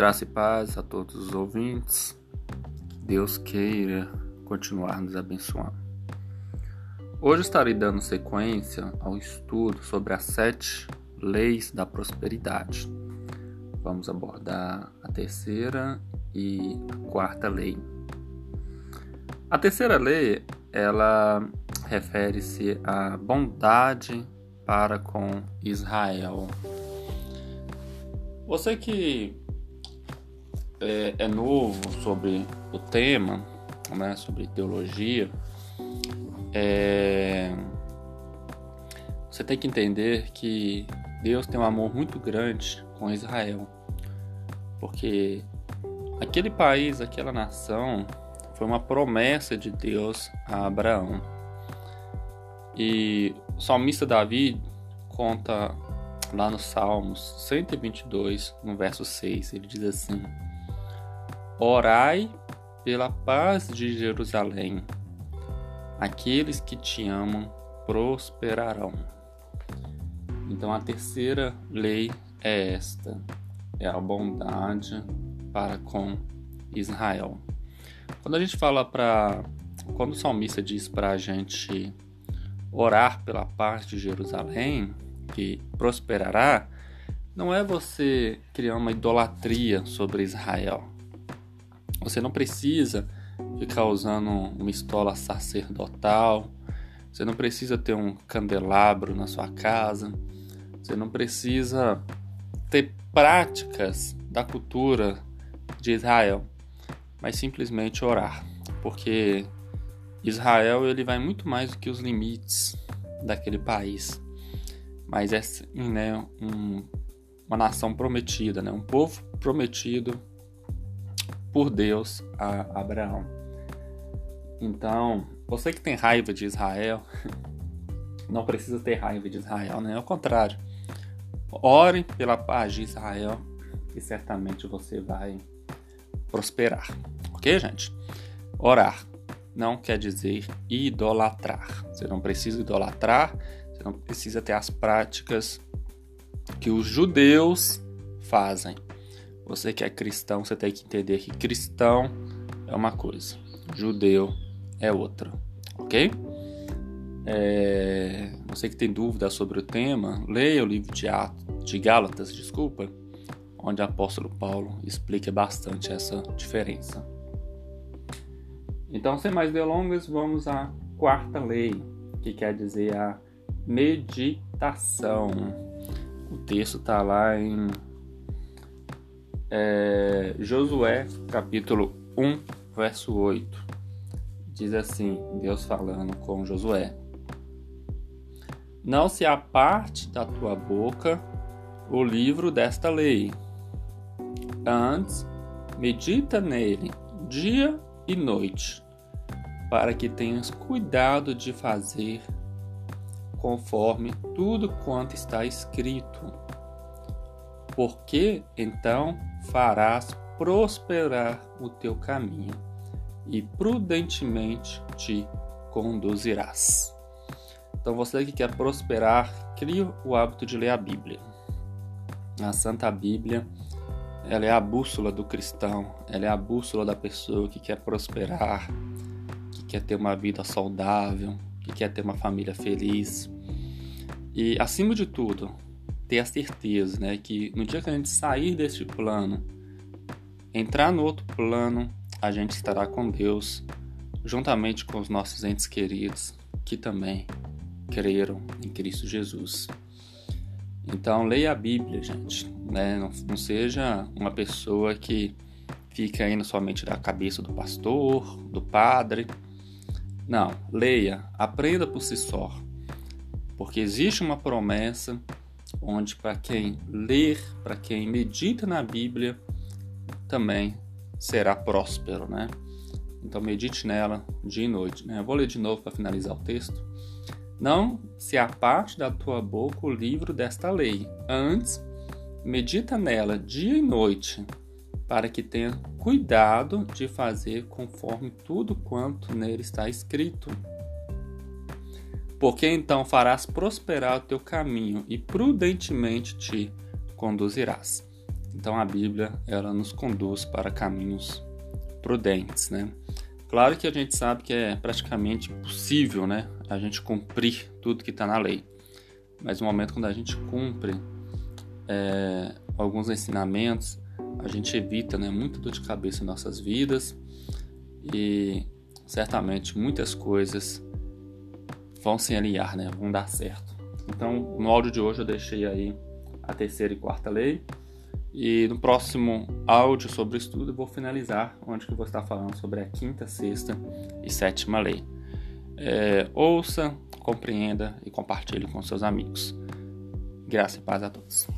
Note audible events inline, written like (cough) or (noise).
Graça e paz a todos os ouvintes. Que Deus queira continuar nos abençoando. Hoje estarei dando sequência ao estudo sobre as sete leis da prosperidade. Vamos abordar a terceira e a quarta lei. A terceira lei, ela refere-se à bondade para com Israel. Você que é, é novo sobre o tema, né, sobre teologia, é, você tem que entender que Deus tem um amor muito grande com Israel, porque aquele país, aquela nação, foi uma promessa de Deus a Abraão. E o salmista Davi conta lá no Salmos 122, no verso 6, ele diz assim: Orai pela paz de Jerusalém. Aqueles que te amam prosperarão. Então a terceira lei é esta: é a bondade para com Israel. Quando a gente fala para. Quando o salmista diz para a gente orar pela paz de Jerusalém, que prosperará, não é você criar uma idolatria sobre Israel. Você não precisa ficar usando uma estola sacerdotal, você não precisa ter um candelabro na sua casa, você não precisa ter práticas da cultura de Israel, mas simplesmente orar, porque Israel ele vai muito mais do que os limites daquele país, mas é né, um, uma nação prometida, né, um povo prometido por Deus a Abraão. Então, você que tem raiva de Israel, (laughs) não precisa ter raiva de Israel, né? Ao contrário, ore pela paz de Israel e certamente você vai prosperar. Ok, gente? Orar não quer dizer idolatrar. Você não precisa idolatrar, você não precisa ter as práticas que os judeus fazem. Você que é cristão, você tem que entender que cristão é uma coisa, judeu é outra, ok? É, você que tem dúvida sobre o tema, leia o livro de, Atos, de Gálatas, desculpa, onde o apóstolo Paulo explica bastante essa diferença. Então, sem mais delongas, vamos à quarta lei, que quer dizer a meditação. O texto está lá em é, Josué, capítulo 1, verso 8. Diz assim: Deus falando com Josué: Não se aparte da tua boca o livro desta lei. Antes, medita nele dia e noite, para que tenhas cuidado de fazer conforme tudo quanto está escrito. Porque então farás prosperar o teu caminho e prudentemente te conduzirás. Então, você que quer prosperar, crie o hábito de ler a Bíblia. A Santa Bíblia, ela é a bússola do cristão, ela é a bússola da pessoa que quer prosperar, que quer ter uma vida saudável, que quer ter uma família feliz. E, acima de tudo, ter a certeza, né, que no dia que a gente sair deste plano, entrar no outro plano, a gente estará com Deus, juntamente com os nossos entes queridos que também creram em Cristo Jesus. Então, leia a Bíblia, gente. Né? Não, não seja uma pessoa que fica indo somente da cabeça do pastor, do padre. Não, leia, aprenda por si só. Porque existe uma promessa onde para quem ler, para quem medita na Bíblia, também será próspero, né? Então medite nela dia e noite. Né? Eu vou ler de novo para finalizar o texto. Não se aparte da tua boca o livro desta lei. Antes, medita nela dia e noite, para que tenha cuidado de fazer conforme tudo quanto nele está escrito porque então farás prosperar o teu caminho e prudentemente te conduzirás. Então a Bíblia ela nos conduz para caminhos prudentes, né? Claro que a gente sabe que é praticamente impossível, né, a gente cumprir tudo que está na lei. Mas no momento quando a gente cumpre é, alguns ensinamentos, a gente evita, né, muita dor de cabeça em nossas vidas e certamente muitas coisas vão se alinhar, né, vão dar certo. Então, no áudio de hoje eu deixei aí a terceira e quarta lei. E no próximo áudio sobre estudo eu vou finalizar onde que eu vou estar falando sobre a quinta, sexta e sétima lei. É, ouça, compreenda e compartilhe com seus amigos. Graça e paz a todos.